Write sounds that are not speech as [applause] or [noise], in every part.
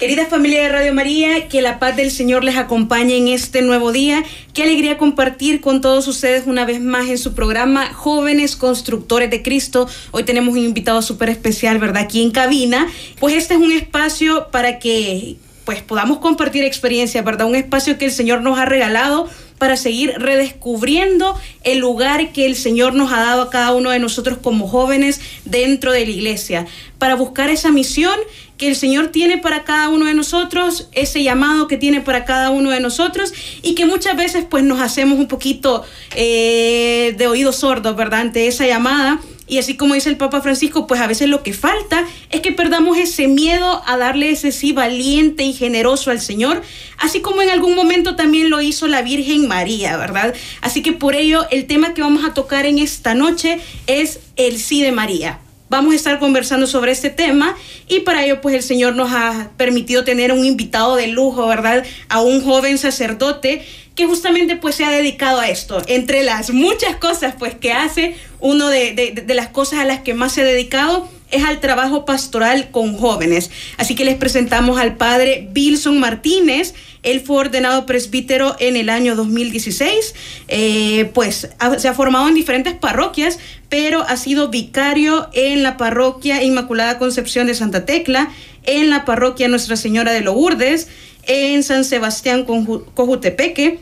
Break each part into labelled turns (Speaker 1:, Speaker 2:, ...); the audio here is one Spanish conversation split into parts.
Speaker 1: Querida familia de Radio María, que la paz del Señor les acompañe en este nuevo día. Qué alegría compartir con todos ustedes una vez más en su programa Jóvenes Constructores de Cristo. Hoy tenemos un invitado súper especial, ¿verdad? Aquí en cabina. Pues este es un espacio para que pues podamos compartir experiencias, ¿verdad? Un espacio que el Señor nos ha regalado para seguir redescubriendo el lugar que el Señor nos ha dado a cada uno de nosotros como jóvenes dentro de la iglesia, para buscar esa misión que el Señor tiene para cada uno de nosotros, ese llamado que tiene para cada uno de nosotros y que muchas veces pues nos hacemos un poquito eh, de oídos sordos, ¿verdad? Ante esa llamada. Y así como dice el Papa Francisco, pues a veces lo que falta es que perdamos ese miedo a darle ese sí valiente y generoso al Señor, así como en algún momento también lo hizo la Virgen María, ¿verdad? Así que por ello el tema que vamos a tocar en esta noche es el sí de María vamos a estar conversando sobre este tema y para ello pues el Señor nos ha permitido tener un invitado de lujo, ¿verdad? A un joven sacerdote que justamente pues se ha dedicado a esto. Entre las muchas cosas pues que hace, uno de, de las cosas a las que más se ha dedicado es al trabajo pastoral con jóvenes. Así que les presentamos al padre Wilson Martínez. Él fue ordenado presbítero en el año 2016. Eh, pues se ha formado en diferentes parroquias, pero ha sido vicario en la parroquia Inmaculada Concepción de Santa Tecla, en la parroquia Nuestra Señora de Lourdes, en San Sebastián Cojutepeque.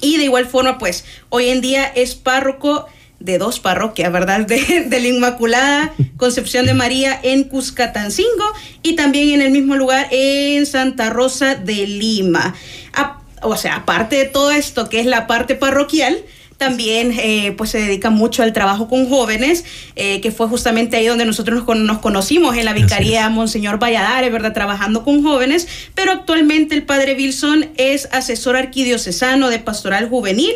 Speaker 1: Y de igual forma, pues hoy en día es párroco de dos parroquias, ¿verdad? De, la Inmaculada Concepción de María en Cuscatancingo y también en el mismo lugar en Santa Rosa de Lima. o sea, aparte de todo esto que es la parte parroquial, también eh, pues se dedica mucho al trabajo con jóvenes, eh, que fue justamente ahí donde nosotros nos, conocimos en la Vicaría Monseñor Valladares, ¿verdad? Trabajando con jóvenes, pero actualmente el padre Wilson es asesor arquidiocesano de pastoral juvenil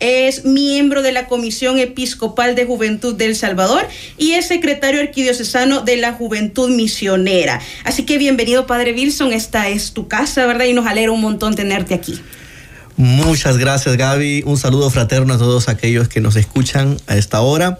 Speaker 1: es miembro de la Comisión Episcopal de Juventud del Salvador y es secretario arquidiocesano de la Juventud Misionera. Así que bienvenido, Padre Wilson, esta es tu casa, ¿verdad? Y nos alegra un montón tenerte aquí.
Speaker 2: Muchas gracias, Gaby. Un saludo fraterno a todos aquellos que nos escuchan a esta hora.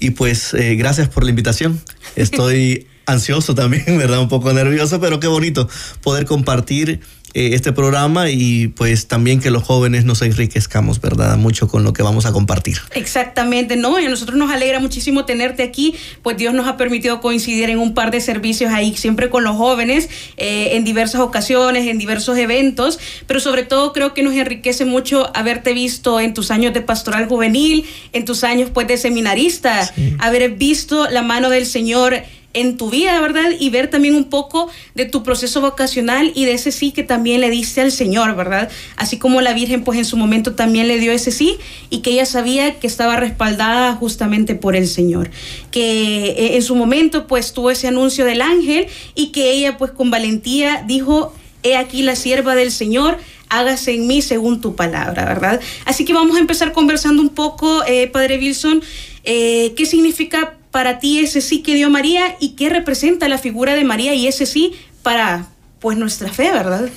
Speaker 2: Y pues eh, gracias por la invitación. [laughs] Estoy ansioso también, [laughs] ¿verdad? Un poco nervioso, pero qué bonito poder compartir eh, este programa y pues también que los jóvenes nos enriquezcamos, ¿verdad? Mucho con lo que vamos a compartir.
Speaker 1: Exactamente, ¿no? Y a nosotros nos alegra muchísimo tenerte aquí, pues Dios nos ha permitido coincidir en un par de servicios ahí, siempre con los jóvenes, eh, en diversas ocasiones, en diversos eventos, pero sobre todo creo que nos enriquece mucho haberte visto en tus años de pastoral juvenil, en tus años pues de seminarista, haber visto la mano del Señor en tu vida, ¿verdad? Y ver también un poco de tu proceso vocacional y de ese sí que también le diste al Señor, ¿verdad? Así como la Virgen pues en su momento también le dio ese sí y que ella sabía que estaba respaldada justamente por el Señor. Que eh, en su momento pues tuvo ese anuncio del ángel y que ella pues con valentía dijo, he aquí la sierva del Señor, hágase en mí según tu palabra, ¿verdad? Así que vamos a empezar conversando un poco, eh, Padre Wilson, eh, ¿qué significa para ti ese sí que dio María y qué representa la figura de María y ese sí para pues nuestra fe, ¿verdad?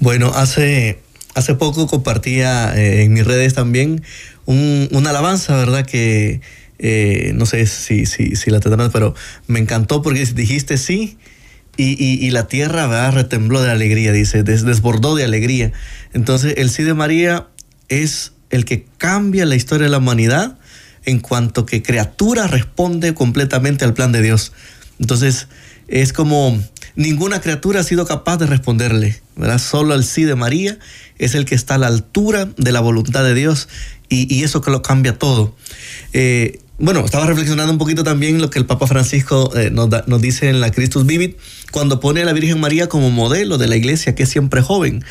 Speaker 2: Bueno, hace, hace poco compartía eh, en mis redes también un, una alabanza, ¿verdad? Que eh, no sé si, si, si la tendrás, pero me encantó porque dijiste sí. Y, y, la tierra ¿verdad? retembló de alegría, dice, desbordó de alegría. Entonces, el sí de María es el que cambia la historia de la humanidad en cuanto que criatura responde completamente al plan de Dios. Entonces, es como ninguna criatura ha sido capaz de responderle, ¿verdad? Solo el sí de María es el que está a la altura de la voluntad de Dios y, eso que lo cambia todo. Eh, bueno, estaba reflexionando un poquito también lo que el Papa Francisco eh, nos, dice en la Christus Vivit, cuando pone a la Virgen María como modelo de la iglesia, que es siempre joven.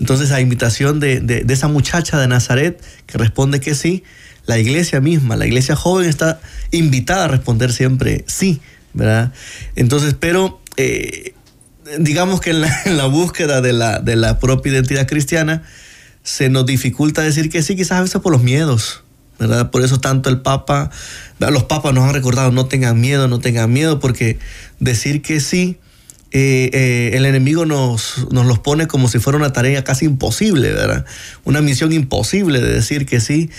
Speaker 2: Entonces, a invitación de, de esa muchacha de Nazaret que responde que sí, la iglesia misma, la iglesia joven está invitada a responder siempre sí, ¿verdad? Entonces, pero eh, digamos que en la, [laughs] búsqueda de la, propia identidad cristiana se nos dificulta decir que sí, quizás a veces por los miedos, ¿verdad? Por eso tanto el Papa, los papas nos han recordado, no tengan miedo, no tengan miedo, porque decir que sí, eh, eh, el enemigo nos, nos los pone como si fuera una tarea casi imposible, ¿verdad? Una misión imposible de decir que sí,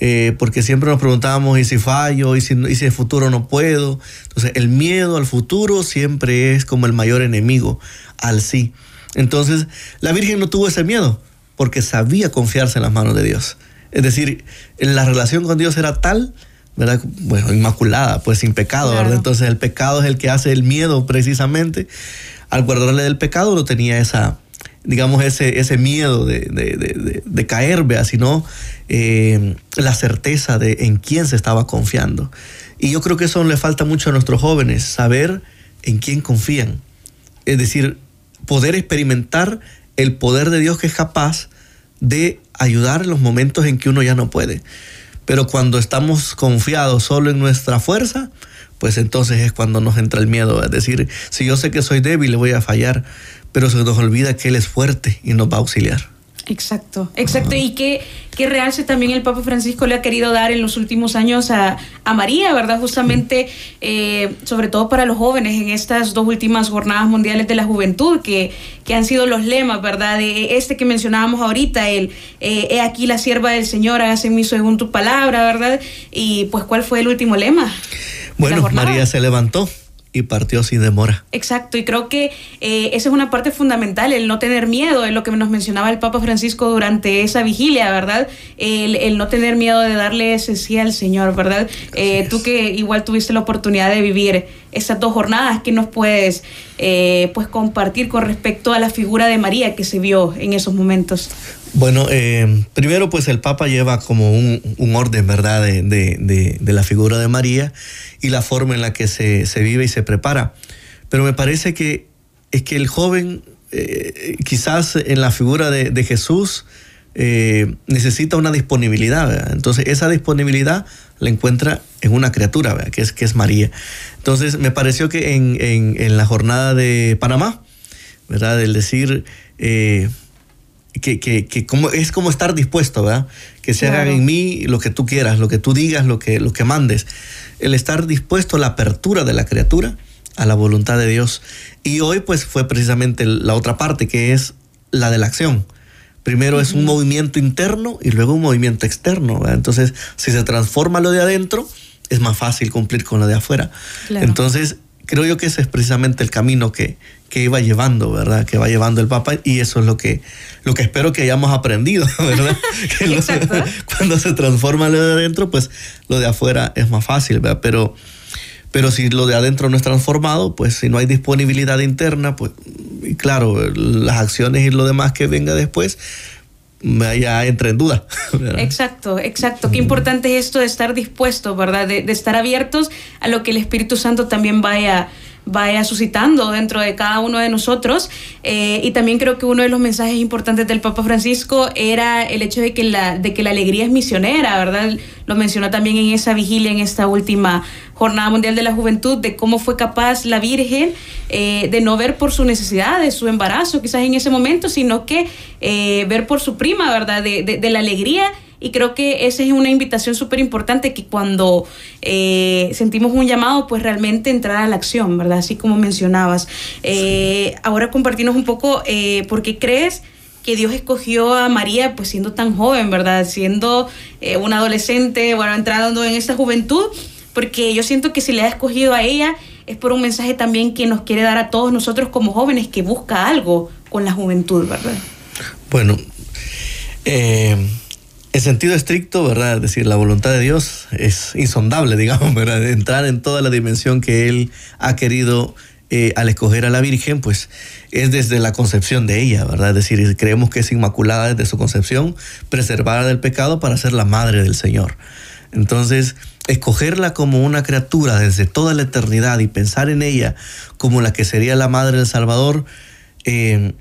Speaker 2: eh, porque siempre nos preguntábamos, ¿y si fallo? ¿Y si, ¿Y si el futuro no puedo? Entonces, el miedo al futuro siempre es como el mayor enemigo al sí. Entonces, la Virgen no tuvo ese miedo, porque sabía confiarse en las manos de Dios. Es decir, la relación con Dios era tal, ¿verdad? Bueno, inmaculada, pues sin pecado, ¿verdad? Entonces el pecado es el que hace el miedo precisamente. Al guardarle del pecado no tenía esa, digamos, ese, ese miedo de, de, de, de caer, vea, sino eh, la certeza de en quién se estaba confiando. Y yo creo que eso le falta mucho a nuestros jóvenes, saber en quién confían. Es decir, poder experimentar el poder de Dios que es capaz de ayudar en los momentos en que uno ya no puede. Pero cuando estamos confiados solo en nuestra fuerza, pues entonces es cuando nos entra el miedo. Es decir, si yo sé que soy débil, le voy a fallar, pero se nos olvida que Él es fuerte y nos va a auxiliar.
Speaker 1: Exacto, exacto. Y qué, qué realce también el Papa Francisco le ha querido dar en los últimos años a, a María, ¿verdad? Justamente, eh, sobre todo para los jóvenes en estas dos últimas jornadas mundiales de la juventud, que, que han sido los lemas, ¿verdad? De este que mencionábamos ahorita, el eh, He aquí la sierva del Señor, hágase mí según tu palabra, ¿verdad? Y pues, ¿cuál fue el último lema?
Speaker 2: Bueno, María se levantó y partió sin demora.
Speaker 1: Exacto, y creo que eh, esa es una parte fundamental, el no tener miedo, es lo que nos mencionaba el Papa Francisco durante esa vigilia, ¿verdad? El, el no tener miedo de darle ese sí al Señor, ¿verdad? Eh, tú que igual tuviste la oportunidad de vivir esas dos jornadas, que nos puedes eh, pues compartir con respecto a la figura de María que se vio en esos momentos?
Speaker 2: Bueno, eh, primero pues el Papa lleva como un, orden, ¿verdad?, de, de, la figura de María y la forma en la que se, se vive y se prepara. Pero me parece que es que el joven, eh, quizás en la figura de, de Jesús, eh, necesita una disponibilidad. ¿verdad? Entonces esa disponibilidad la encuentra en una criatura, ¿verdad? Que, es, que es María. Entonces me pareció que en, en, en la jornada de Panamá, ¿verdad? El decir... Que, que, que, como, es como estar dispuesto, ¿verdad? Que se claro. haga en mí lo que tú quieras, lo que tú digas, lo que, lo que mandes. El estar dispuesto a la apertura de la criatura a la voluntad de Dios. Y hoy pues fue precisamente la otra parte, que es la de la acción. Primero uh -huh. es un movimiento interno y luego un movimiento externo. ¿verdad? Entonces, si se transforma lo de adentro, es más fácil cumplir con lo de afuera. Claro. Entonces, creo yo que ese es precisamente el camino que, que iba llevando, ¿verdad? Que va llevando el Papa y eso es lo que, lo que espero que hayamos aprendido, [laughs] ¿verdad? [laughs] que [laughs] cuando se transforma lo de adentro, pues lo de afuera es más fácil, ¿verdad? Pero, pero si lo de adentro no es transformado, pues si no hay disponibilidad interna, pues y claro, las acciones y lo demás que venga después, ya entra en duda. [laughs]
Speaker 1: Exacto, exacto. Qué importante es esto de estar dispuesto, ¿verdad? De, de estar abiertos a lo que el Espíritu Santo también vaya vaya suscitando dentro de cada uno de nosotros. Eh, y también creo que uno de los mensajes importantes del Papa Francisco era el hecho de que, la, de que la alegría es misionera, ¿verdad? Lo mencionó también en esa vigilia, en esta última Jornada Mundial de la Juventud, de cómo fue capaz la Virgen eh, de no ver por su necesidad, de su embarazo, quizás en ese momento, sino que eh, ver por su prima, ¿verdad? De, de, de la alegría y creo que esa es una invitación súper importante que cuando eh, sentimos un llamado, pues realmente entrar a la acción, ¿verdad? Así como mencionabas. Eh, sí. Ahora compartirnos un poco eh, por qué crees que Dios escogió a María pues siendo tan joven, ¿verdad? Siendo eh, una adolescente, bueno, entrando en esa juventud, porque yo siento que si le ha escogido a ella es por un mensaje también que nos quiere dar a todos nosotros como jóvenes que busca algo con la juventud, ¿verdad?
Speaker 2: Bueno, eh en sentido estricto, ¿verdad? Es decir, la voluntad de Dios es insondable, digamos, ¿verdad? Entrar en toda la dimensión que Él ha querido eh, al escoger a la Virgen, pues es desde la concepción de ella, ¿verdad? Es decir, creemos que es inmaculada desde su concepción, preservada del pecado para ser la madre del Señor. Entonces, escogerla como una criatura desde toda la eternidad y pensar en ella como la que sería la madre del Salvador, eh,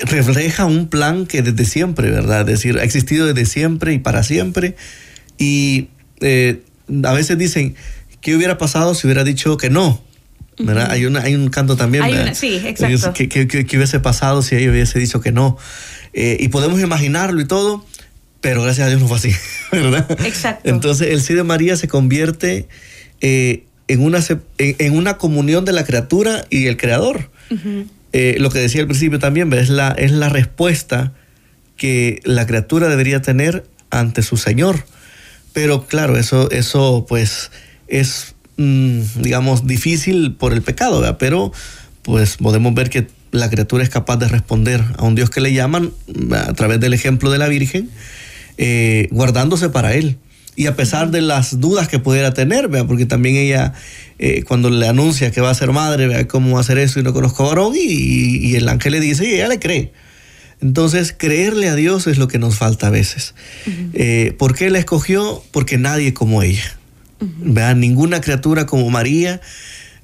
Speaker 2: refleja un plan que desde siempre, ¿verdad? Es decir, ha existido desde siempre y para siempre. Y eh, a veces dicen, ¿qué hubiera pasado si hubiera dicho que no? ¿verdad? Uh -huh. hay, una, hay un canto también,
Speaker 1: hay una, sí, exacto.
Speaker 2: ¿Qué, qué, qué, hubiese pasado si ella hubiese dicho que no? Eh, y podemos imaginarlo y todo, pero gracias a Dios no fue así, [laughs] [laughs] ¿verdad?
Speaker 1: Exacto.
Speaker 2: Entonces el sí de María se convierte eh, en, una, en, una comunión de la criatura y el creador. Eh, lo que decía al principio también, es la, es la respuesta que la criatura debería tener ante su Señor. Pero claro, eso, eso pues es, mm, digamos, difícil por el pecado, ¿verdad? pero pues podemos ver que la criatura es capaz de responder a un Dios que le llaman a través del ejemplo de la Virgen, eh, guardándose para Él. Y a pesar de las dudas que pudiera tener, ¿vea? porque también ella, eh, cuando le anuncia que va a ser madre, vea cómo va a hacer eso y no conozco a varón, y, el ángel le dice y ella le cree. Entonces, creerle a Dios es lo que nos falta a veces. Eh, ¿Por qué la escogió? Porque nadie como ella. Ninguna criatura como María,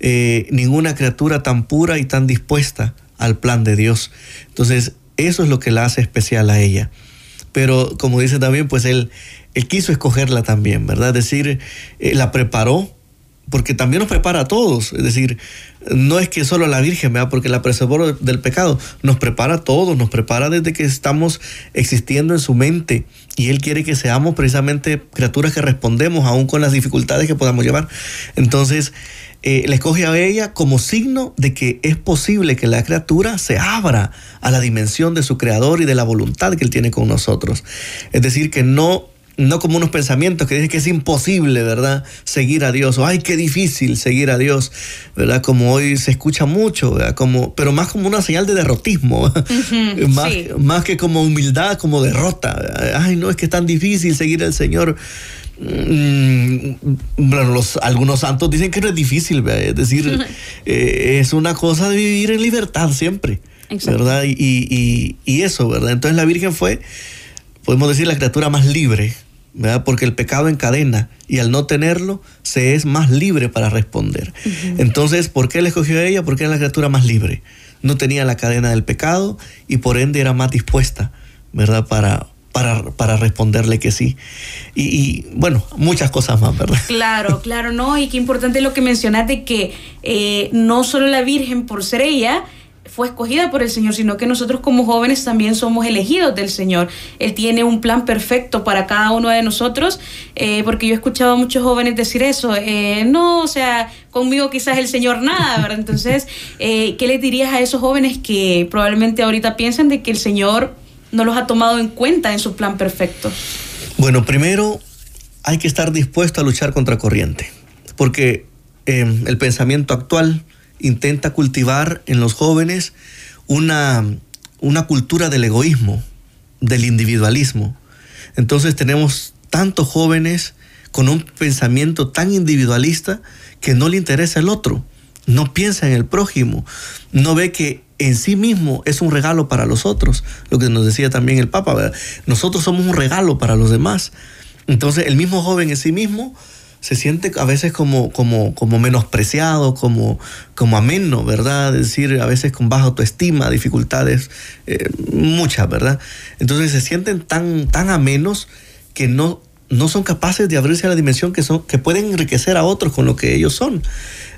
Speaker 2: eh, ninguna criatura tan pura y tan dispuesta al plan de Dios. Entonces, eso es lo que la hace especial a ella. Pero como dice también, pues él, él quiso escogerla también, ¿verdad? Es decir, eh, la preparó, porque también nos prepara a todos. Es decir, no es que solo la Virgen, ¿verdad? Porque la preservó del pecado, nos prepara a todos, nos prepara desde que estamos existiendo en su mente. Y Él quiere que seamos precisamente criaturas que respondemos aún con las dificultades que podamos llevar. Entonces, eh, le escoge a ella como signo de que es posible que la criatura se abra a la dimensión de su creador y de la voluntad que él tiene con nosotros. Es decir, que no no como unos pensamientos que dicen que es imposible, ¿verdad? Seguir a Dios, o ay, qué difícil seguir a Dios, ¿verdad? Como hoy se escucha mucho, ¿verdad? Como, pero más como una señal de derrotismo, más, más que como humildad, como derrota. Ay, no, es que es tan difícil seguir al Señor. Mm, bueno, los, algunos santos dicen que no es difícil, es decir, [laughs] eh, es una cosa de vivir en libertad siempre, ¿verdad? Y, y, y, eso, ¿verdad? Entonces la Virgen fue, podemos decir, la criatura más libre, ¿verdad? Porque el pecado encadena y al no tenerlo se es más libre para responder. Entonces, ¿por qué le escogió a ella? Porque era la criatura más libre. No tenía la cadena del pecado y por ende era más dispuesta, ¿verdad? Para, para, responderle que sí. Y, bueno, muchas cosas más, ¿verdad?
Speaker 1: Claro, [laughs] claro, ¿no? Y qué importante lo que mencionaste, que eh, no solo la Virgen por ser ella, fue escogida por el Señor, sino que nosotros como jóvenes también somos elegidos del Señor. Él tiene un plan perfecto para cada uno de nosotros, eh, porque yo he escuchado a muchos jóvenes decir eso, eh, no, o sea, conmigo quizás el Señor nada, ¿verdad? Entonces, ¿qué les dirías a esos jóvenes que probablemente ahorita piensan de que el Señor no los ha tomado en cuenta en su plan perfecto?
Speaker 2: Bueno, primero hay que estar dispuesto a luchar contra corriente, porque el pensamiento actual intenta cultivar en los jóvenes una, una cultura del egoísmo, del individualismo. Entonces tenemos tantos jóvenes con un pensamiento tan individualista que no le interesa el otro, no piensa en el prójimo, no ve que en sí mismo es un regalo para los otros, lo que nos decía también el Papa, nosotros somos un regalo para los demás. Entonces el mismo joven en sí mismo se siente a veces como, como, como menospreciado, como, como ameno, ¿verdad? Es decir, a veces con baja autoestima, dificultades, eh, muchas, ¿verdad? Entonces se sienten tan, tan amenos que no no son capaces de abrirse a la dimensión que, son, que pueden enriquecer a otros con lo que ellos son.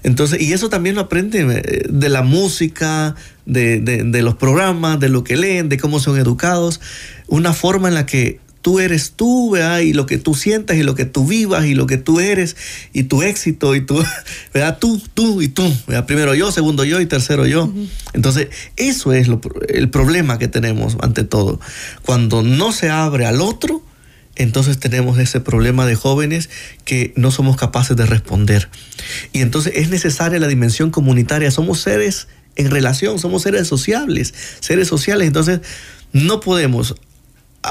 Speaker 2: Entonces, y eso también lo aprenden eh, de la música, de, los programas, de lo que leen, de cómo son educados. Una forma en la que tú eres tú, ¿verdad? Y lo que tú sientas y lo que tú vivas y lo que tú eres y tu éxito y tú, [laughs] ¿verdad? Tú, tú y tú, Primero yo, segundo yo y tercero yo. Entonces, eso es el problema que tenemos ante todo. Cuando no se abre al otro, entonces tenemos ese problema de jóvenes que no somos capaces de responder. Y entonces es necesaria la dimensión comunitaria. Somos seres en relación, somos seres sociables, seres sociales. Entonces no podemos,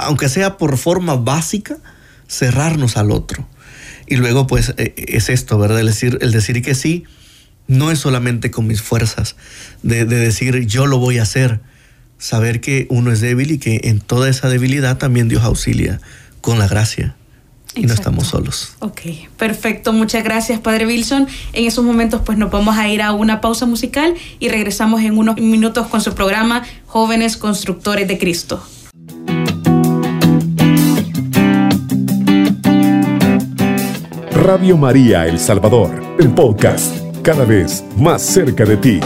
Speaker 2: aunque sea por forma básica, cerrarnos al otro. Y luego pues e, es esto, ¿verdad? El decir, el decir que sí no es solamente con mis fuerzas, de, de decir yo lo voy a hacer. Saber que uno es débil y que en toda esa debilidad también Dios auxilia con la gracia y no estamos solos.
Speaker 1: Ok, perfecto. Muchas gracias, Padre Wilson. En esos momentos, pues nos vamos a ir a una pausa musical y regresamos en unos minutos con su programa Jóvenes Constructores de Cristo.
Speaker 3: Radio María El Salvador, el podcast, cada vez más cerca de ti.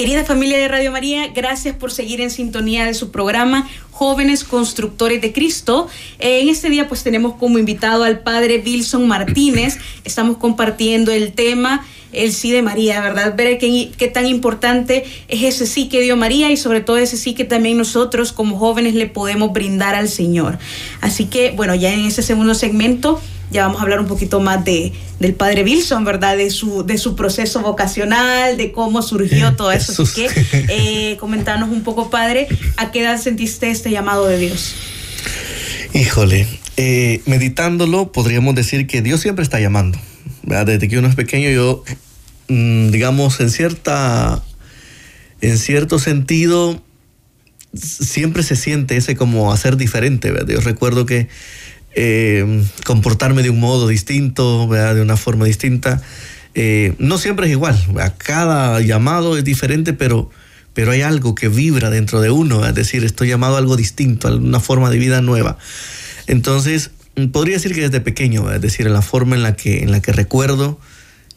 Speaker 1: Querida familia de Radio María, gracias por seguir en sintonía de su programa Jóvenes Constructores de Cristo. En este día pues tenemos como invitado al padre Wilson Martínez. [clears throat] Estamos compartiendo el tema el sí de María, ¿verdad? Ver qué, qué, tan importante es ese sí que dio María y sobre todo ese sí que también nosotros como jóvenes le podemos brindar al Señor. Así que, bueno, ya en ese segundo segmento ya vamos a hablar un poquito más de, del padre Wilson, ¿verdad? De su, de su proceso vocacional, de cómo surgió todo eso. Así que eh, comentanos un poco, padre, ¿a qué edad sentiste este llamado de Dios?
Speaker 2: Híjole, eh, meditándolo podríamos decir que Dios siempre está llamando. Desde que uno es pequeño yo, mm, digamos, en cierta, en cierto sentido, siempre se siente ese como hacer diferente. ¿verdad? Yo recuerdo que eh, comportarme de un modo distinto, de una forma distinta. Eh, no siempre es igual, cada llamado es diferente, pero, pero hay algo que vibra dentro de uno, es decir, estoy llamado a algo distinto, a una forma de vida nueva. Entonces, podría decir que desde pequeño, es decir, en la forma en la que, en la que recuerdo,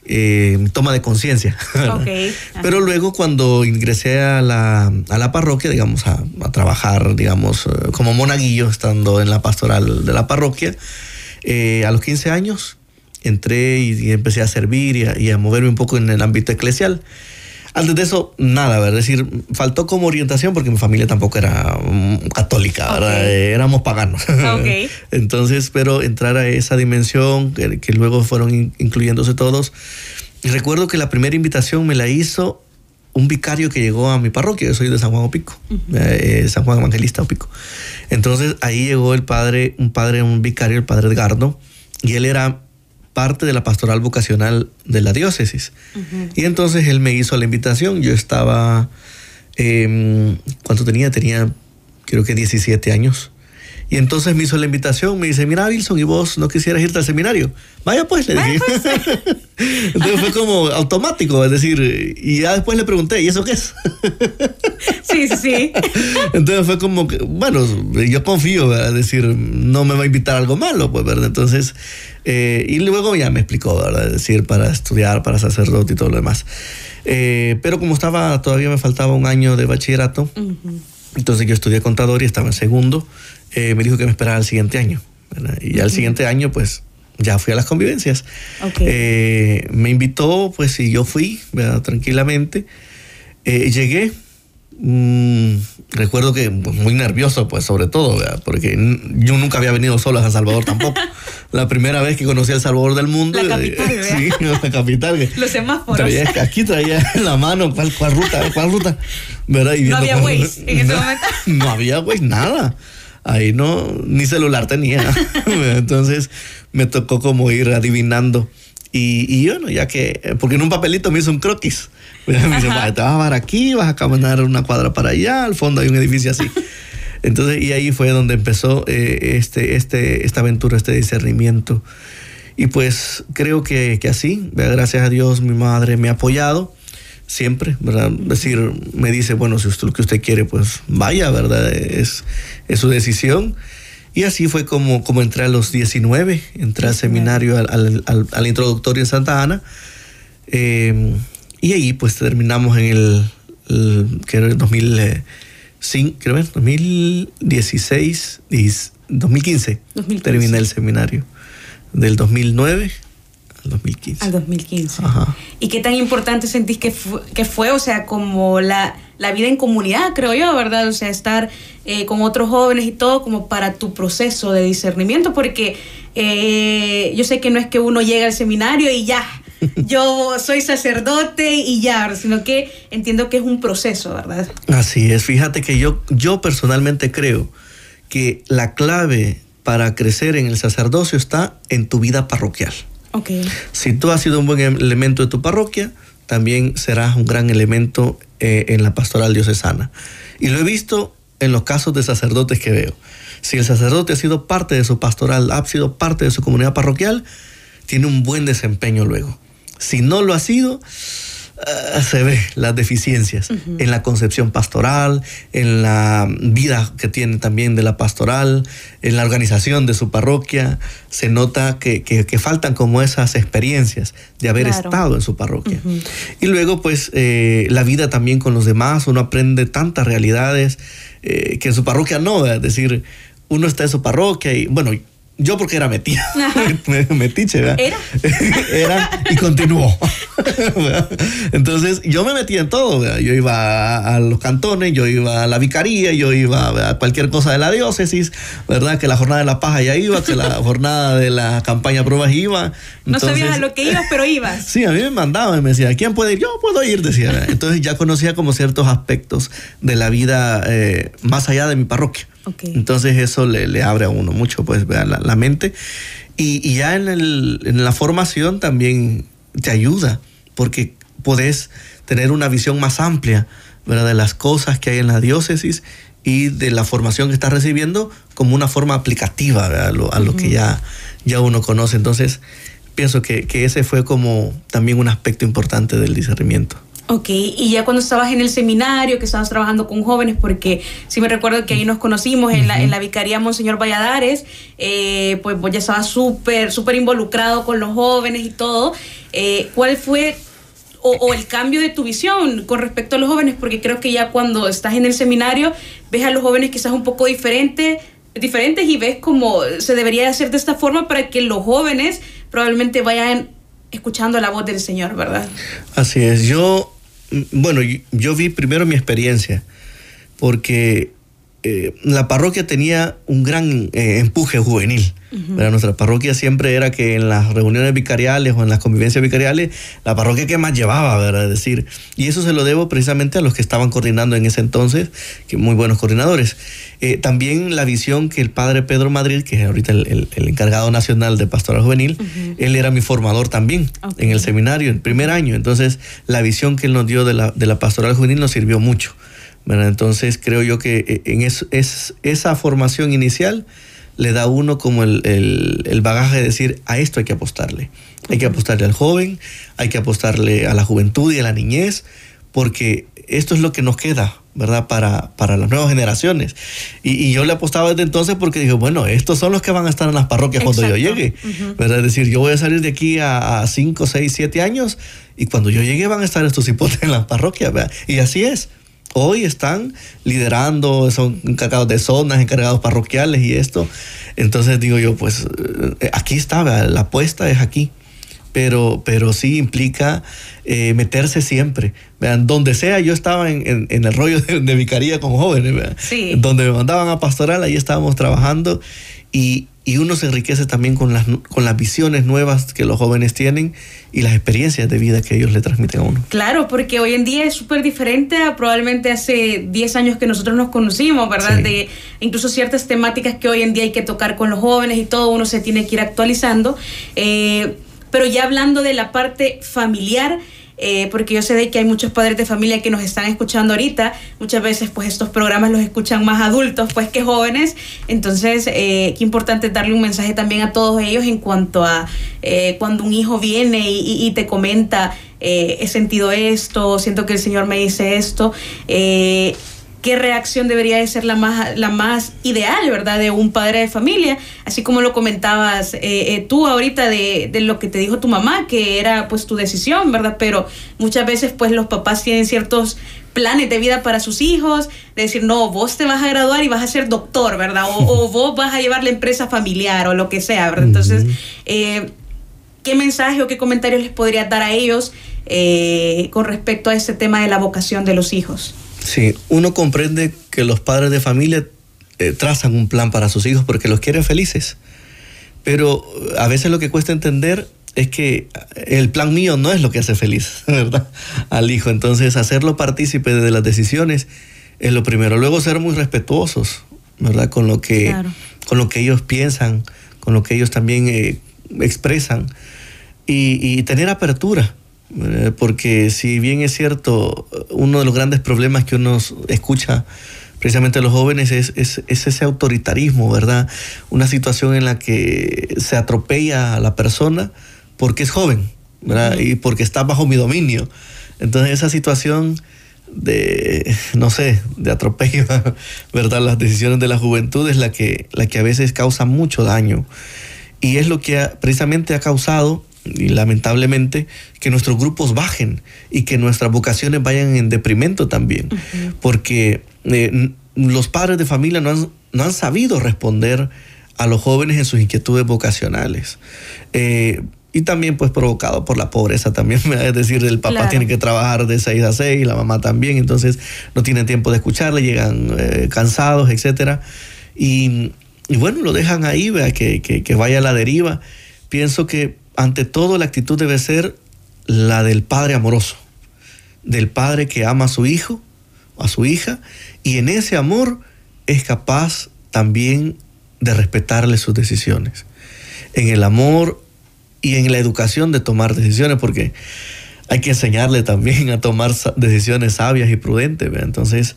Speaker 2: eh, toma de conciencia. [laughs] Pero luego cuando ingresé a la, a la parroquia, digamos, a, a, trabajar, digamos, eh, como monaguillo, estando en la pastoral de la parroquia, eh, a los 15 años entré y, y empecé a servir y a, y a, moverme un poco en el ámbito eclesial. Antes de eso, nada, ¿verdad? Es decir, faltó como orientación porque mi familia tampoco era um, católica, okay. eh, éramos paganos.
Speaker 1: Okay. [laughs]
Speaker 2: Entonces, pero entrar a esa dimensión, que, que luego fueron in, incluyéndose todos. Y recuerdo que la primera invitación me la hizo un vicario que llegó a mi parroquia, yo soy de San Juan Opico, uh -huh. eh, San Juan Evangelista Opico. Entonces ahí llegó el padre, un padre, un vicario, el padre Edgardo, y él era parte de la pastoral vocacional de la diócesis. Uh -huh. Y entonces él me hizo la invitación. Yo estaba, eh, ¿cuánto tenía? Tenía creo que 17 años. Y entonces me hizo la invitación, me dice, mira Wilson, ¿y vos no quisieras irte al seminario? Vaya pues, le dije.
Speaker 1: Pues, [laughs]
Speaker 2: entonces fue como automático, es decir, y ya después le pregunté, ¿y eso qué es? [laughs]
Speaker 1: sí, sí, sí. [laughs]
Speaker 2: Entonces fue como que, bueno, yo confío, ¿verdad? es decir, no me va a invitar a algo malo, pues, ¿verdad? Entonces, eh, y luego ya me explicó, ¿verdad? Es decir, para estudiar, para sacerdote y todo lo demás. Eh, pero como estaba, todavía me faltaba un año de bachillerato, uh -huh. Entonces yo estudié contador y estaba en segundo eh, me dijo que me esperara el siguiente año. ¿verdad? Y ya el siguiente año, pues ya fui a las convivencias.
Speaker 1: Okay.
Speaker 2: Eh, me invitó, pues y yo fui, ¿verdad? tranquilamente. Eh, llegué. Mmm, recuerdo que pues, muy nervioso, pues sobre todo, ¿verdad? porque yo nunca había venido solo a San Salvador tampoco. [laughs] la primera vez que conocí El Salvador del mundo.
Speaker 1: La capital, [laughs] ¿verdad?
Speaker 2: Sí, la capital.
Speaker 1: Los semáforos.
Speaker 2: Traía, aquí traía en la mano cuál, cuál ruta, cuál ruta. ¿verdad?
Speaker 1: Y no había Waze en ese [laughs]
Speaker 2: no,
Speaker 1: momento.
Speaker 2: No había Waze, nada ahí no, ni celular tenía. Entonces me tocó como ir adivinando. Y, y, bueno, ya que, porque en un papelito me hizo un croquis. [laughs] Me dice, te vas a parar aquí, vas a caminar una cuadra para allá, al fondo hay un edificio así. [laughs] Entonces, y ahí fue donde empezó eh, este, este, esta aventura, este discernimiento. Y pues creo que, que así, gracias a Dios, mi madre me ha apoyado siempre, ¿verdad? Es decir, me dice, bueno, si usted lo que usted quiere, pues vaya, ¿verdad? Es, es su decisión. Y así fue como, como entré a los 19, entré al seminario, al, al, al, al introductorio en Santa Ana. Eh, y ahí pues terminamos en el, el que era el 2005, creo, 2016, 2015, 2015. Terminé el seminario. Del 2009 al 2015.
Speaker 1: Al 2015. Ajá. ¿Y qué tan importante sentís que fue, que fue o sea, como la, la, vida en comunidad, creo yo, ¿verdad? O sea, estar eh, con otros jóvenes y todo como para tu proceso de discernimiento, porque eh, yo sé que no es que uno llega al seminario y ya, [laughs] yo soy sacerdote y ya, sino que entiendo que es un proceso, ¿verdad?
Speaker 2: Así es, fíjate que yo, yo personalmente creo que la clave para crecer en el sacerdocio está en tu vida parroquial.
Speaker 1: Okay.
Speaker 2: Si tú has sido un buen elemento de tu parroquia, también serás un gran elemento eh, en la pastoral diocesana. Y lo he visto en los casos de sacerdotes que veo. Si el sacerdote ha sido parte de su pastoral, ha sido parte de su comunidad parroquial, tiene un buen desempeño luego. Si no lo ha sido, ah, se ve las deficiencias en la concepción pastoral, en la vida que tiene también de la pastoral, en la organización de su parroquia. Se nota que, que, faltan como esas experiencias de haber estado en su parroquia. Y luego, pues, eh, la vida también con los demás, uno aprende tantas realidades eh, que en su parroquia no, es decir, uno está en su parroquia y, bueno, yo porque era metido. [laughs] metiche, ¿verdad?
Speaker 1: Era. [laughs]
Speaker 2: era y continuó. [laughs] Entonces yo me metí en todo. ¿verdad? Yo iba a, los cantones, yo iba a la vicaría, yo iba a cualquier cosa de la diócesis, ¿verdad? Que la jornada de la paja ya iba, que la jornada de la campaña pruebas iba.
Speaker 1: no sabías a lo que ibas, pero ibas.
Speaker 2: Sí, a mí me mandaban, me decía, ¿quién puede ir? Yo puedo ir, decía. Entonces ya conocía como ciertos aspectos de la vida eh, más allá de mi parroquia. Entonces eso le, abre a uno mucho, pues, la, la mente. Y, ya en, el, en, la formación también te ayuda, porque podés tener una visión más amplia, ¿verdad? De las cosas que hay en la diócesis y de la formación que estás recibiendo como una forma aplicativa a lo, a lo que ya, ya uno conoce. Entonces, pienso que, que ese fue como también un aspecto importante del discernimiento.
Speaker 1: Ok, y ya cuando estabas en el seminario, que estabas trabajando con jóvenes, porque sí me recuerdo que ahí nos conocimos en, la, en la vicaría Monseñor Valladares, eh, pues vos ya estabas súper, súper involucrado con los jóvenes y todo. Eh, ¿Cuál fue o, el cambio de tu visión con respecto a los jóvenes? Porque creo que ya cuando estás en el seminario ves a los jóvenes quizás un poco diferente, diferentes y ves cómo se debería hacer de esta forma para que los jóvenes probablemente vayan escuchando la voz del Señor, ¿verdad?
Speaker 2: Así es. Yo bueno, yo vi primero mi experiencia, porque eh, la parroquia tenía un gran eh, empuje juvenil. Nuestra parroquia siempre era que en las reuniones vicariales o en las convivencias vicariales, la parroquia que más llevaba, ¿verdad? Es decir, y eso se lo debo precisamente a los que estaban coordinando en ese entonces, que muy buenos coordinadores. Eh, también la visión que el padre Pedro Madrid, que es ahorita el, encargado nacional de pastoral juvenil, él era mi formador también en el seminario, en primer año. Entonces, la visión que él nos dio de la, de la pastoral juvenil nos sirvió mucho. Entonces creo yo que eh, en es, esa formación inicial le da a uno como el, bagaje de decir, a esto hay que apostarle. Hay que apostarle al joven, hay que apostarle a la juventud y a la niñez, porque esto es lo que nos queda, ¿verdad? Para, para las nuevas generaciones. Y, yo le apostaba desde entonces porque dije, bueno, estos son los que van a estar en las parroquias cuando yo llegue, ¿verdad? Es decir, yo voy a salir de aquí a 5, 6, 7 años y cuando yo llegue van a estar estos hipotes en las parroquias, ¿verdad? Y así es hoy están liderando, son encargados de zonas, encargados parroquiales y esto. Entonces digo yo, pues eh, aquí está, la apuesta es aquí. Pero, pero sí implica eh, meterse siempre. Vean, donde sea, yo estaba en, el rollo [laughs] de, vicaría con jóvenes, donde me mandaban a pastoral, ahí estábamos trabajando y, y uno se enriquece también con las, con las visiones nuevas que los jóvenes tienen y las experiencias de vida que ellos le transmiten a uno.
Speaker 1: Claro, porque hoy en día es súper diferente a probablemente hace 10 años que nosotros nos conocimos, ¿verdad? De incluso ciertas temáticas que hoy en día hay que tocar con los jóvenes y todo uno se tiene que ir actualizando. Eh, pero ya hablando de la parte familiar, eh, porque yo sé de que hay muchos padres de familia que nos están escuchando ahorita, muchas veces pues estos programas los escuchan más adultos pues que jóvenes, entonces eh, qué importante darle un mensaje también a todos ellos en cuanto a eh, cuando un hijo viene y, y te comenta, he sentido esto, siento que el Señor me dice esto, qué reacción debería de ser la más, la más ideal, ¿verdad? De un padre de familia, así como lo comentabas eh, eh, tú ahorita de, de, lo que te dijo tu mamá, que era pues tu decisión, ¿verdad? Pero muchas veces pues los papás tienen ciertos planes de vida para sus hijos, de decir, no, vos te vas a graduar y vas a ser doctor, ¿verdad? O, vos vas a llevar la empresa familiar o lo que sea, ¿verdad? Entonces, eh, ¿qué mensaje o qué comentarios les podrías dar a ellos con respecto a este tema de la vocación de los hijos?
Speaker 2: Sí, uno comprende que los padres de familia eh, trazan un plan para sus hijos porque los quieren felices. Pero eh, a veces lo que cuesta entender es que el plan mío no es lo que hace feliz, [laughs] ¿verdad? Al hijo. Entonces, hacerlo partícipe de las decisiones es lo primero. Luego, ser muy respetuosos, ¿verdad? Con lo que, con lo que ellos piensan, con lo que ellos también eh, expresan. y tener apertura eh, porque si bien es cierto, uno de los grandes problemas que uno escucha precisamente a los jóvenes es, ese autoritarismo, ¿verdad? Una situación en la que se atropella a la persona porque es joven, ¿verdad? Y porque está bajo mi dominio. Entonces esa situación de, no sé, de atropello, [laughs] ¿verdad? Las decisiones de la juventud es la que, la que a veces causa mucho daño. Y es lo que precisamente ha causado, y lamentablemente, que nuestros grupos bajen y que nuestras vocaciones vayan en deprimento también. Porque eh, los padres de familia no han, no han sabido responder a los jóvenes en sus inquietudes vocacionales. Eh, y también pues provocado por la pobreza también, [laughs] es decir, el papá tiene que trabajar de 6 a 6, la mamá también, entonces no tienen tiempo de escucharle, llegan eh, cansados, etc. Y, bueno, lo dejan ahí, vea, que, que, vaya a la deriva. Pienso que ante todo la actitud debe ser la del padre amoroso, del padre que ama a su hijo, a su hija, y en ese amor es capaz también de respetarle sus decisiones. En el amor y en la educación de tomar decisiones, porque hay que enseñarle también a tomar decisiones sabias y prudentes. Entonces,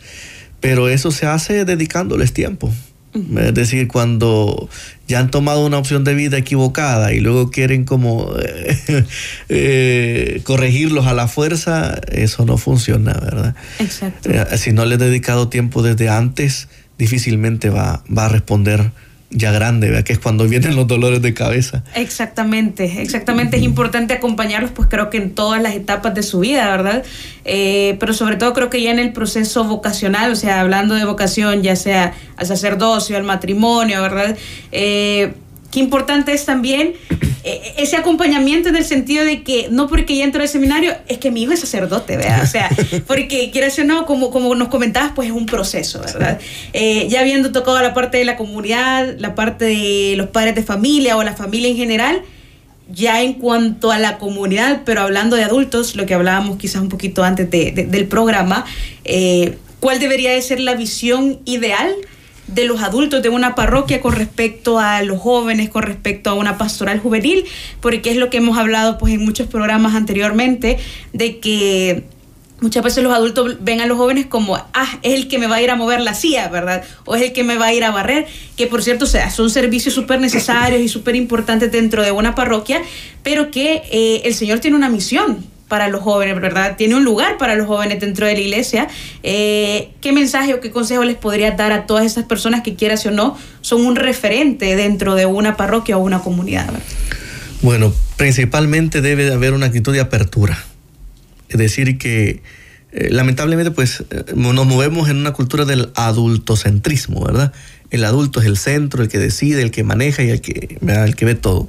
Speaker 2: pero eso se hace dedicándoles tiempo. Es decir, cuando ya han tomado una opción de vida equivocada y luego quieren como [laughs] eh, corregirlos a la fuerza, eso no funciona, ¿verdad?
Speaker 1: Exacto.
Speaker 2: Eh, si no le he dedicado tiempo desde antes, difícilmente va, va a responder ya grande, ¿verdad? que es cuando vienen los dolores de cabeza.
Speaker 1: Exactamente, exactamente. Es importante acompañarlos, pues creo que en todas las etapas de su vida, ¿verdad? Eh, pero sobre todo creo que ya en el proceso vocacional, o sea, hablando de vocación, ya sea al sacerdocio, al matrimonio, ¿verdad? Eh, qué importante es también ese acompañamiento en el sentido de que no porque ya entró al seminario es que mi hijo es sacerdote, ¿verdad? O sea, [laughs] porque quieras o no, como, como nos comentabas, pues es un proceso, ¿verdad? Eh, ya habiendo tocado la parte de la comunidad, la parte de los padres de familia o la familia en general, ya en cuanto a la comunidad, pero hablando de adultos, lo que hablábamos quizás un poquito antes del programa, eh, ¿cuál debería de ser la visión ideal? De los adultos de una parroquia con respecto a los jóvenes, con respecto a una pastoral juvenil, porque es lo que hemos hablado pues en muchos programas anteriormente, de que muchas veces los adultos ven a los jóvenes como, ah, es el que me va a ir a mover la silla, ¿verdad? O es el que me va a ir a barrer, que por cierto sea, son servicios súper necesarios y súper importantes dentro de una parroquia, pero que eh, el Señor tiene una misión para los jóvenes, ¿verdad? Tiene un lugar para los jóvenes dentro de la iglesia. Eh, ¿Qué mensaje o qué consejo les podría dar a todas esas personas que quieras o no son un referente dentro de una parroquia o una comunidad?
Speaker 2: Bueno, principalmente debe de haber una actitud de apertura. Es decir, que eh, lamentablemente pues eh, nos movemos en una cultura del adultocentrismo, ¿verdad? El adulto es el centro, el que decide, el que maneja y el que, el que ve todo.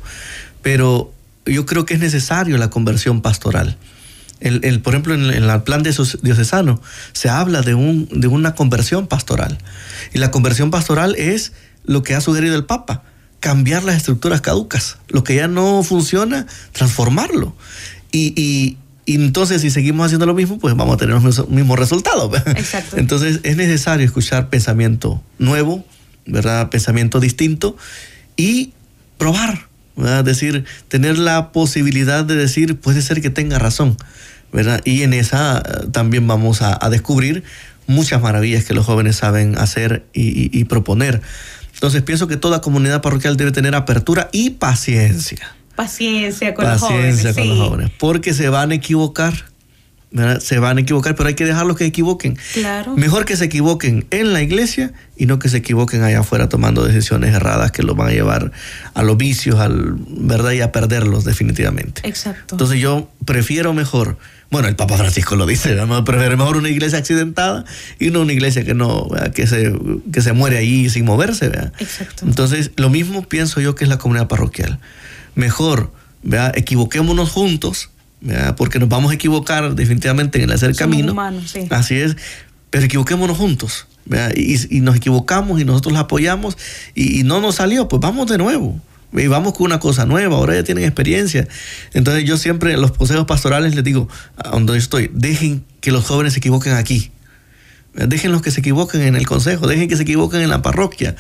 Speaker 2: Pero yo creo que es necesario la conversión pastoral. El, por ejemplo, en, el plan de diocesano se habla de, un, de una conversión pastoral. Y la conversión pastoral es lo que ha sugerido el Papa, cambiar las estructuras caducas. Lo que ya no funciona, transformarlo. Y, entonces, si seguimos haciendo lo mismo, pues vamos a tener los mismos resultados.
Speaker 1: Exacto. [laughs]
Speaker 2: Entonces, es necesario escuchar pensamiento nuevo, ¿verdad? Pensamiento distinto y probar, es decir, tener la posibilidad de decir, puede ser que tenga razón, ¿verdad? Y en esa eh, también vamos a, descubrir muchas maravillas que los jóvenes saben hacer y, proponer. Entonces pienso que toda comunidad parroquial debe tener apertura y paciencia.
Speaker 1: Paciencia con los jóvenes. Paciencia
Speaker 2: con los jóvenes, porque se van a equivocar se van a equivocar, pero hay que dejarlos que equivoquen.
Speaker 1: Claro.
Speaker 2: Mejor que se equivoquen en la iglesia y no que se equivoquen allá afuera tomando decisiones erradas que los van a llevar a los vicios, al, ¿verdad? Y a perderlos definitivamente.
Speaker 1: Exacto.
Speaker 2: Entonces yo prefiero mejor, bueno, el Papa Francisco lo dice, ¿no? prefiero mejor una iglesia accidentada y no una iglesia que no, que se, que se muere ahí sin moverse,
Speaker 1: Exacto.
Speaker 2: Entonces, lo mismo pienso yo que es la comunidad parroquial. Mejor, ¿verdad? Equivoquémonos juntos porque nos vamos a equivocar definitivamente en el hacer camino. Así es, pero equivoquémonos juntos. Y, nos equivocamos y nosotros la apoyamos y, no nos salió, pues vamos de nuevo. Y vamos con una cosa nueva, ahora ya tienen experiencia. Entonces yo siempre en los consejos pastorales les digo, a donde yo estoy, dejen que los jóvenes se equivoquen aquí. Dejen los que se equivoquen en el consejo, dejen que se equivoquen en la parroquia.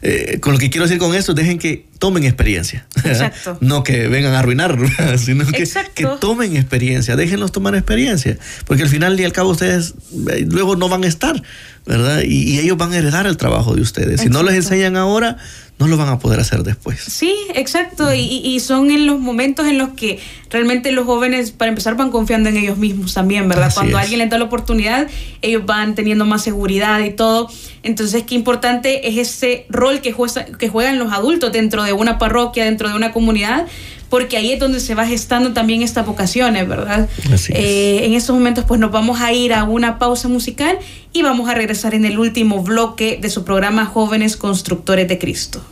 Speaker 2: Eh, con lo que quiero decir con esto, dejen que, tomen experiencia.
Speaker 1: Exacto. [laughs]
Speaker 2: no que vengan a arruinar, [laughs] sino que, que, tomen experiencia, déjenlos tomar experiencia, porque al final y al cabo ustedes eh, luego no van a estar, ¿verdad? Y, ellos van a heredar el trabajo de ustedes. Si no les enseñan ahora, no lo van a poder hacer después.
Speaker 1: Sí, exacto. Y, y, son en los momentos en los que realmente los jóvenes, para empezar, van confiando en ellos mismos también, ¿verdad? Cuando alguien les da la oportunidad, ellos van teniendo más seguridad y todo. Entonces, qué importante es ese rol que, que juegan los adultos dentro de una parroquia, dentro de una comunidad, porque ahí es donde se va gestando también estas vocaciones, ¿verdad? Eh, en estos momentos pues nos vamos a ir a una pausa musical y vamos a regresar en el último bloque de su programa Jóvenes Constructores de Cristo.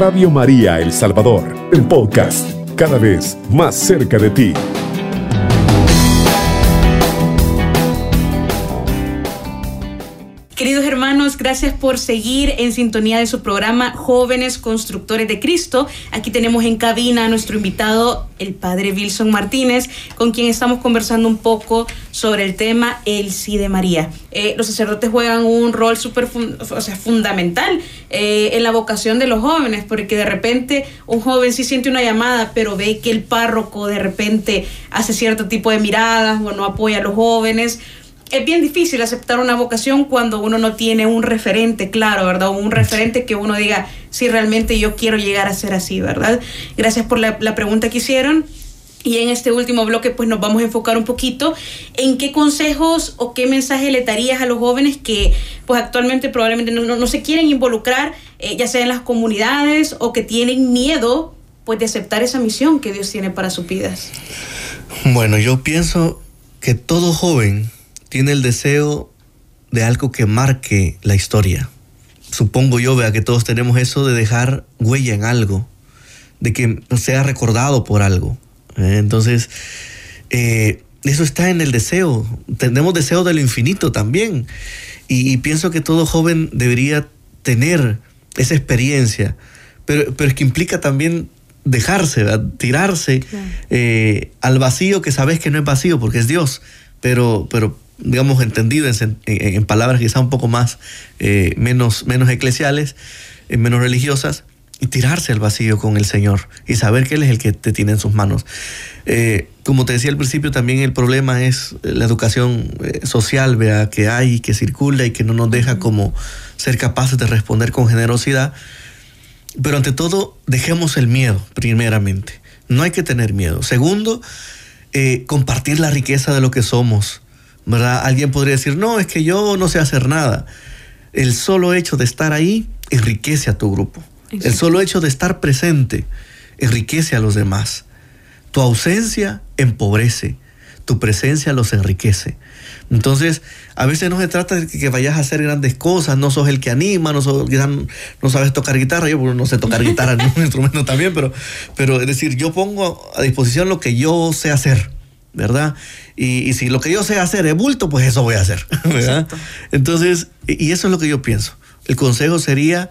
Speaker 3: Radio María El Salvador, el podcast, cada vez más cerca de ti.
Speaker 1: Gracias por seguir en sintonía de su programa Jóvenes Constructores de Cristo. Aquí tenemos en cabina a nuestro invitado, el padre Wilson Martínez, con quien estamos conversando un poco sobre el tema El sí de María. Eh, los sacerdotes juegan un rol súper o sea, fundamental eh, en la vocación de los jóvenes, porque de repente un joven sí siente una llamada, pero ve que el párroco de repente hace cierto tipo de miradas o no apoya a los jóvenes es bien difícil aceptar una vocación cuando uno no tiene un referente claro, ¿verdad? un referente que uno diga, si realmente yo quiero llegar a ser así, ¿verdad? Gracias por la, pregunta que hicieron. Y en este último bloque, pues nos vamos a enfocar un poquito en qué consejos o qué mensaje le darías a los jóvenes que, pues actualmente probablemente no, se quieren involucrar, eh, ya sea en las comunidades o que tienen miedo, pues de aceptar esa misión que Dios tiene para sus vidas.
Speaker 2: Bueno, yo pienso que todo joven tiene el deseo de algo que marque la historia. Supongo yo, vea que todos tenemos eso de dejar huella en algo, de que sea recordado por algo. ¿eh? Entonces, eh, eso está en el deseo. Tenemos deseo de lo infinito también. Y, pienso que todo joven debería tener esa experiencia. Pero, pero es que implica también dejarse, tirarse eh, al vacío que sabes que no es vacío porque es Dios. Pero, pero digamos, entendido en, palabras quizá un poco más, eh, menos, menos eclesiales, eh, menos religiosas, y tirarse al vacío con el Señor y saber que Él es el que te tiene en sus manos. Eh, como te decía al principio, también el problema es la educación social vea, que hay, que circula y que no nos deja como ser capaces de responder con generosidad. Pero ante todo, dejemos el miedo, primeramente. No hay que tener miedo. Segundo, compartir la riqueza de lo que somos ¿verdad? Alguien podría decir, no, es que yo no sé hacer nada. El solo hecho de estar ahí enriquece a tu grupo. El solo hecho de estar presente enriquece a los demás. Tu ausencia empobrece, tu presencia los enriquece. Entonces, a veces no se trata de que vayas a hacer grandes cosas, no sos el que anima, no, sos, no sabes tocar guitarra, yo no sé tocar guitarra, [laughs] ni un instrumento también, pero, pero es decir, yo pongo a disposición lo que yo sé hacer. ¿Verdad? Y, si lo que yo sé hacer es bulto, pues eso voy a hacer, [laughs] ¿verdad? Entonces, y eso es lo que yo pienso. El consejo sería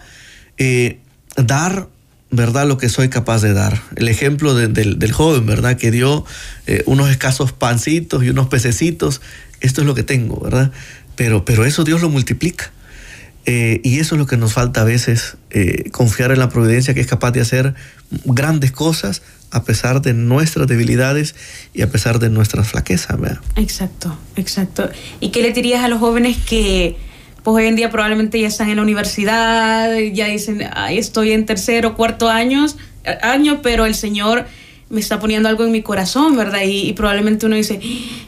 Speaker 2: eh, dar, ¿verdad? Lo que soy capaz de dar. El ejemplo del joven, ¿verdad? Que dio eh, unos escasos pancitos y unos pececitos. Esto es lo que tengo, ¿verdad? Pero, pero eso Dios lo multiplica. Eh, y eso es lo que nos falta a veces, confiar en la providencia que es capaz de hacer grandes cosas a pesar de nuestras debilidades y a pesar de nuestras flaquezas.
Speaker 1: Exacto, exacto. ¿Y qué le dirías a los jóvenes que pues hoy en día probablemente ya están en la universidad, ya dicen, Ay, estoy en tercero, cuarto años, año, pero el Señor me está poniendo algo en mi corazón, ¿verdad? Y, probablemente uno dice,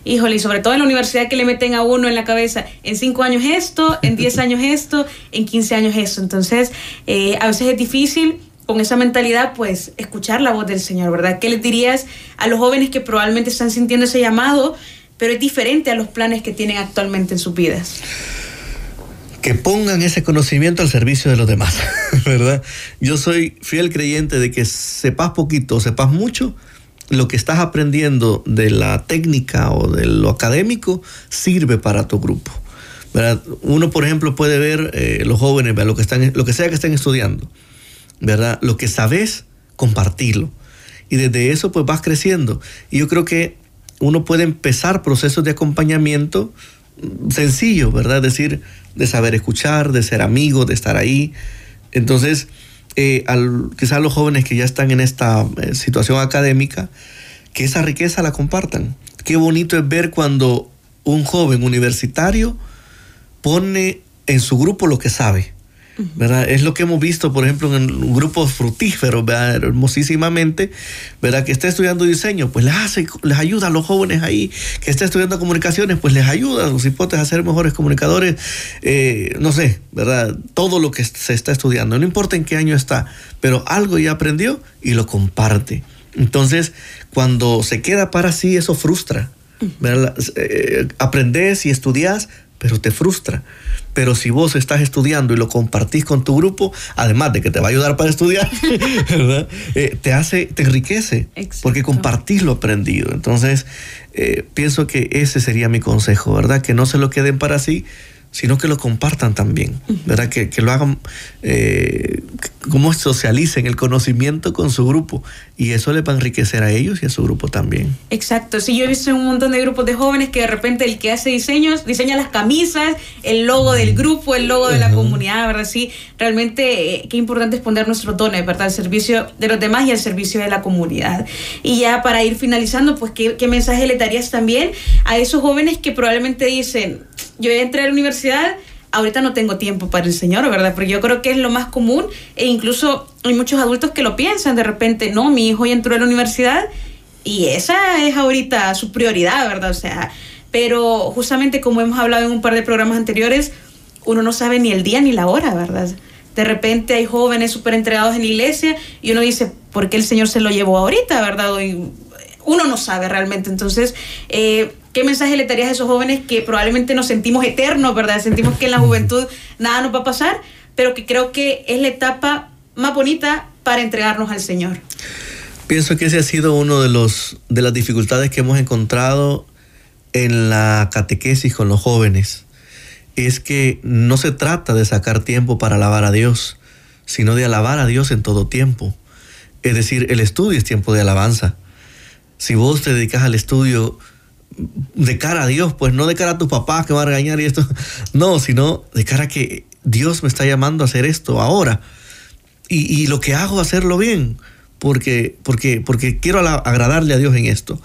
Speaker 1: híjole, y sobre todo en la universidad que le meten a uno en la cabeza, en cinco años esto, en diez [laughs] años esto, en quince años esto. Entonces, eh, a veces es difícil con esa mentalidad, pues escuchar la voz del Señor, ¿verdad? ¿Qué les dirías a los jóvenes que probablemente están sintiendo ese llamado, pero es diferente a los planes que tienen actualmente en sus vidas?
Speaker 2: Que pongan ese conocimiento al servicio de los demás, [laughs] ¿verdad? Yo soy fiel creyente de que sepas poquito sepas mucho, lo que estás aprendiendo de la técnica o de lo académico sirve para tu grupo. ¿verdad? Uno, por ejemplo, puede ver eh, los jóvenes, lo que, están, lo que sea que estén estudiando ¿verdad? Lo que sabes, compartirlo. Y desde eso pues vas creciendo. Y yo creo que uno puede empezar procesos de acompañamiento sencillo, ¿verdad? Decir, de saber escuchar, de ser amigo, de estar ahí. Entonces, eh, al, quizás los jóvenes que ya están en esta eh, situación académica, que esa riqueza la compartan. Qué bonito es ver cuando un joven universitario pone en su grupo lo que sabe. ¿Verdad? Es lo que hemos visto, por ejemplo, en grupos fructíferos, ¿verdad? hermosísimamente, ¿verdad? Que está estudiando diseño, pues les hace, les ayuda a los jóvenes ahí, que está estudiando comunicaciones, pues les ayuda a los hipotes a ser mejores comunicadores, eh, no sé, ¿verdad? Todo lo que se está estudiando, no importa en qué año está, pero algo ya aprendió y lo comparte. Entonces, cuando se queda para sí, eso frustra. ¿verdad? Eh, aprendes y estudias, pero te frustra. Pero si vos estás estudiando y lo compartís con tu grupo, además de que te va a ayudar para estudiar, [laughs] eh, te hace, te enriquece, porque compartís lo aprendido. Entonces, eh, pienso que ese sería mi consejo, ¿verdad? Que no se lo queden para sí, sino que lo compartan también, ¿verdad? Que, que lo hagan, eh, como socialicen el conocimiento con su grupo y eso les va a enriquecer a ellos y a su grupo también.
Speaker 1: Exacto, sí, yo he visto un montón de grupos de jóvenes que de repente el que hace diseños diseña las camisas, el logo del grupo, el logo de la comunidad, ¿verdad? Sí, realmente eh, qué importante es poner nuestro tono, ¿verdad? Al servicio de los demás y al servicio de la comunidad. Y ya para ir finalizando, pues, ¿qué, qué mensaje le darías también a esos jóvenes que probablemente dicen, yo entré a la universidad, ahorita no tengo tiempo para el Señor, ¿verdad? Porque yo creo que es lo más común e incluso hay muchos adultos que lo piensan de repente, no, mi hijo ya entró a la universidad y esa es ahorita su prioridad, ¿verdad? O sea, pero justamente como hemos hablado en un par de programas anteriores, uno no sabe ni el día ni la hora, ¿verdad? De repente hay jóvenes súper entregados en la iglesia y uno dice, ¿por qué el Señor se lo llevó ahorita, verdad? uno no sabe realmente. Entonces, eh, ¿qué mensaje le darías a esos jóvenes que probablemente nos sentimos eternos, verdad? Sentimos que en la juventud nada nos va a pasar, pero que creo que es la etapa más bonita para entregarnos al Señor.
Speaker 2: Pienso que ese ha sido uno de los de las dificultades que hemos encontrado en la catequesis con los jóvenes. Es que no se trata de sacar tiempo para alabar a Dios, sino de alabar a Dios en todo tiempo. Es decir, el estudio es tiempo de alabanza si vos te dedicas al estudio de cara a Dios, pues no de cara a tus papás que van a regañar y esto, [laughs] no, sino de cara a que Dios me está llamando a hacer esto ahora. Y, lo que hago, hacerlo bien, porque, porque, porque quiero agradarle a Dios en esto.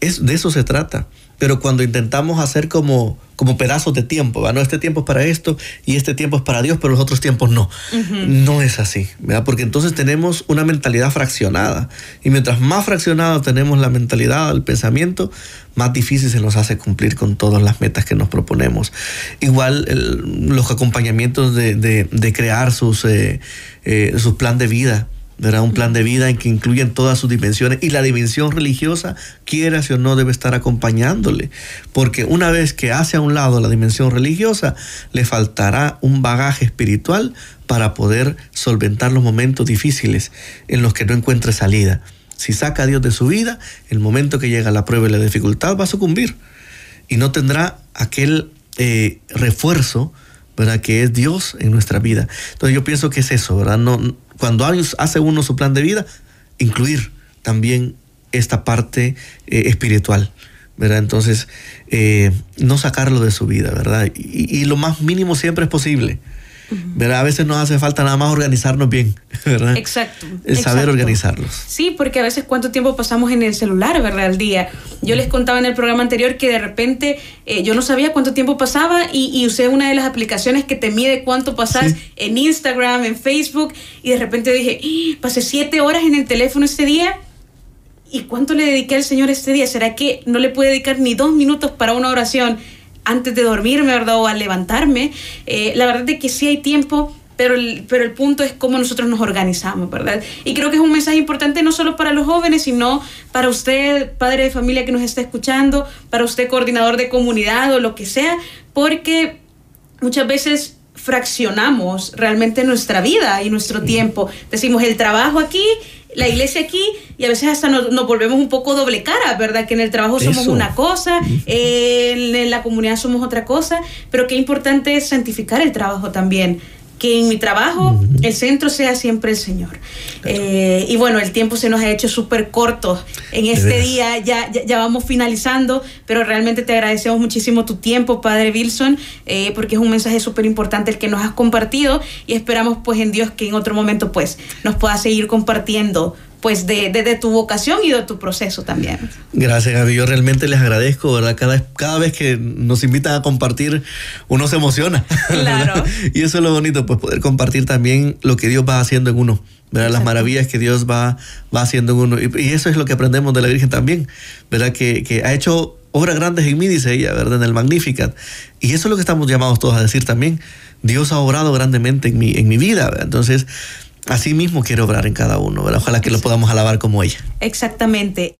Speaker 2: Es, de eso se trata. Pero cuando intentamos hacer como, como pedazos de tiempo, ¿no? Este tiempo es para esto y este tiempo es para Dios, pero los otros tiempos no. No es así, ¿verdad? Porque entonces tenemos una mentalidad fraccionada. Y mientras más fraccionada tenemos la mentalidad, el pensamiento, más difícil se nos hace cumplir con todas las metas que nos proponemos. Igual los acompañamientos de, crear sus, eh, eh, su plan de vida ¿verdad? Un plan de vida en que incluyen todas sus dimensiones y la dimensión religiosa, quiera o no, debe estar acompañándole. Porque una vez que hace a un lado la dimensión religiosa, le faltará un bagaje espiritual para poder solventar los momentos difíciles en los que no encuentre salida. Si saca a Dios de su vida, el momento que llega la prueba y la dificultad va a sucumbir y no tendrá aquel eh, refuerzo, ¿verdad? Que es Dios en nuestra vida. Entonces yo pienso que es eso, ¿verdad? No, cuando hace uno su plan de vida, incluir también esta parte eh, espiritual, ¿verdad? Entonces, eh, no sacarlo de su vida, ¿verdad? Y, lo más mínimo siempre es posible. ¿Verdad? A veces nos hace falta nada más organizarnos bien, [laughs] ¿verdad?
Speaker 1: Exacto.
Speaker 2: El saber organizarlos.
Speaker 1: Sí, porque a veces cuánto tiempo pasamos en el celular, ¿verdad? Al día. Yo les contaba en el programa anterior que de repente eh, yo no sabía cuánto tiempo pasaba y, usé una de las aplicaciones que te mide cuánto pasas en Instagram, en Facebook y de repente dije, ¡Ah! pasé siete horas en el teléfono este día. ¿Y cuánto le dediqué al Señor este día? ¿Será que no le pude dedicar ni dos minutos para una oración? Antes de dormirme, ¿verdad? O al levantarme. Eh, la verdad es que sí hay tiempo, pero el, pero el punto es cómo nosotros nos organizamos, ¿verdad? Y creo que es un mensaje importante no solo para los jóvenes, sino para usted, padre de familia que nos está escuchando, para usted, coordinador de comunidad o lo que sea, porque muchas veces fraccionamos realmente nuestra vida y nuestro tiempo. Decimos el trabajo aquí la iglesia aquí y a veces hasta nos, volvemos un poco doble cara, ¿verdad? Que en el trabajo somos una cosa, en, la comunidad somos otra cosa, pero qué importante es santificar el trabajo también. Que en mi trabajo el centro sea siempre el Señor. Eh, y bueno, el tiempo se nos ha hecho súper corto en este día, ya, ya, vamos finalizando, pero realmente te agradecemos muchísimo tu tiempo, Padre Wilson, eh, porque es un mensaje súper importante el que nos has compartido y esperamos pues en Dios que en otro momento pues nos pueda seguir compartiendo pues de, tu vocación y de tu proceso también.
Speaker 2: Gracias, Gaby. Yo realmente les agradezco, ¿verdad? Cada, cada vez que nos invitan a compartir, uno se emociona. [laughs] Claro. y eso es lo bonito, pues poder compartir también lo que Dios va haciendo en uno. ¿verdad? Las maravillas que Dios va, va haciendo en uno. Y, eso es lo que aprendemos de la Virgen también, ¿verdad? Que, que ha hecho obras grandes en mí, dice ella, ¿verdad? En el Magnificat. Y eso es lo que estamos llamados todos a decir también. Dios ha obrado grandemente en mi, en mi vida, ¿verdad? Entonces, Así mismo quiero obrar en cada uno, ¿verdad? Ojalá que lo podamos alabar como ella.
Speaker 1: Exactamente.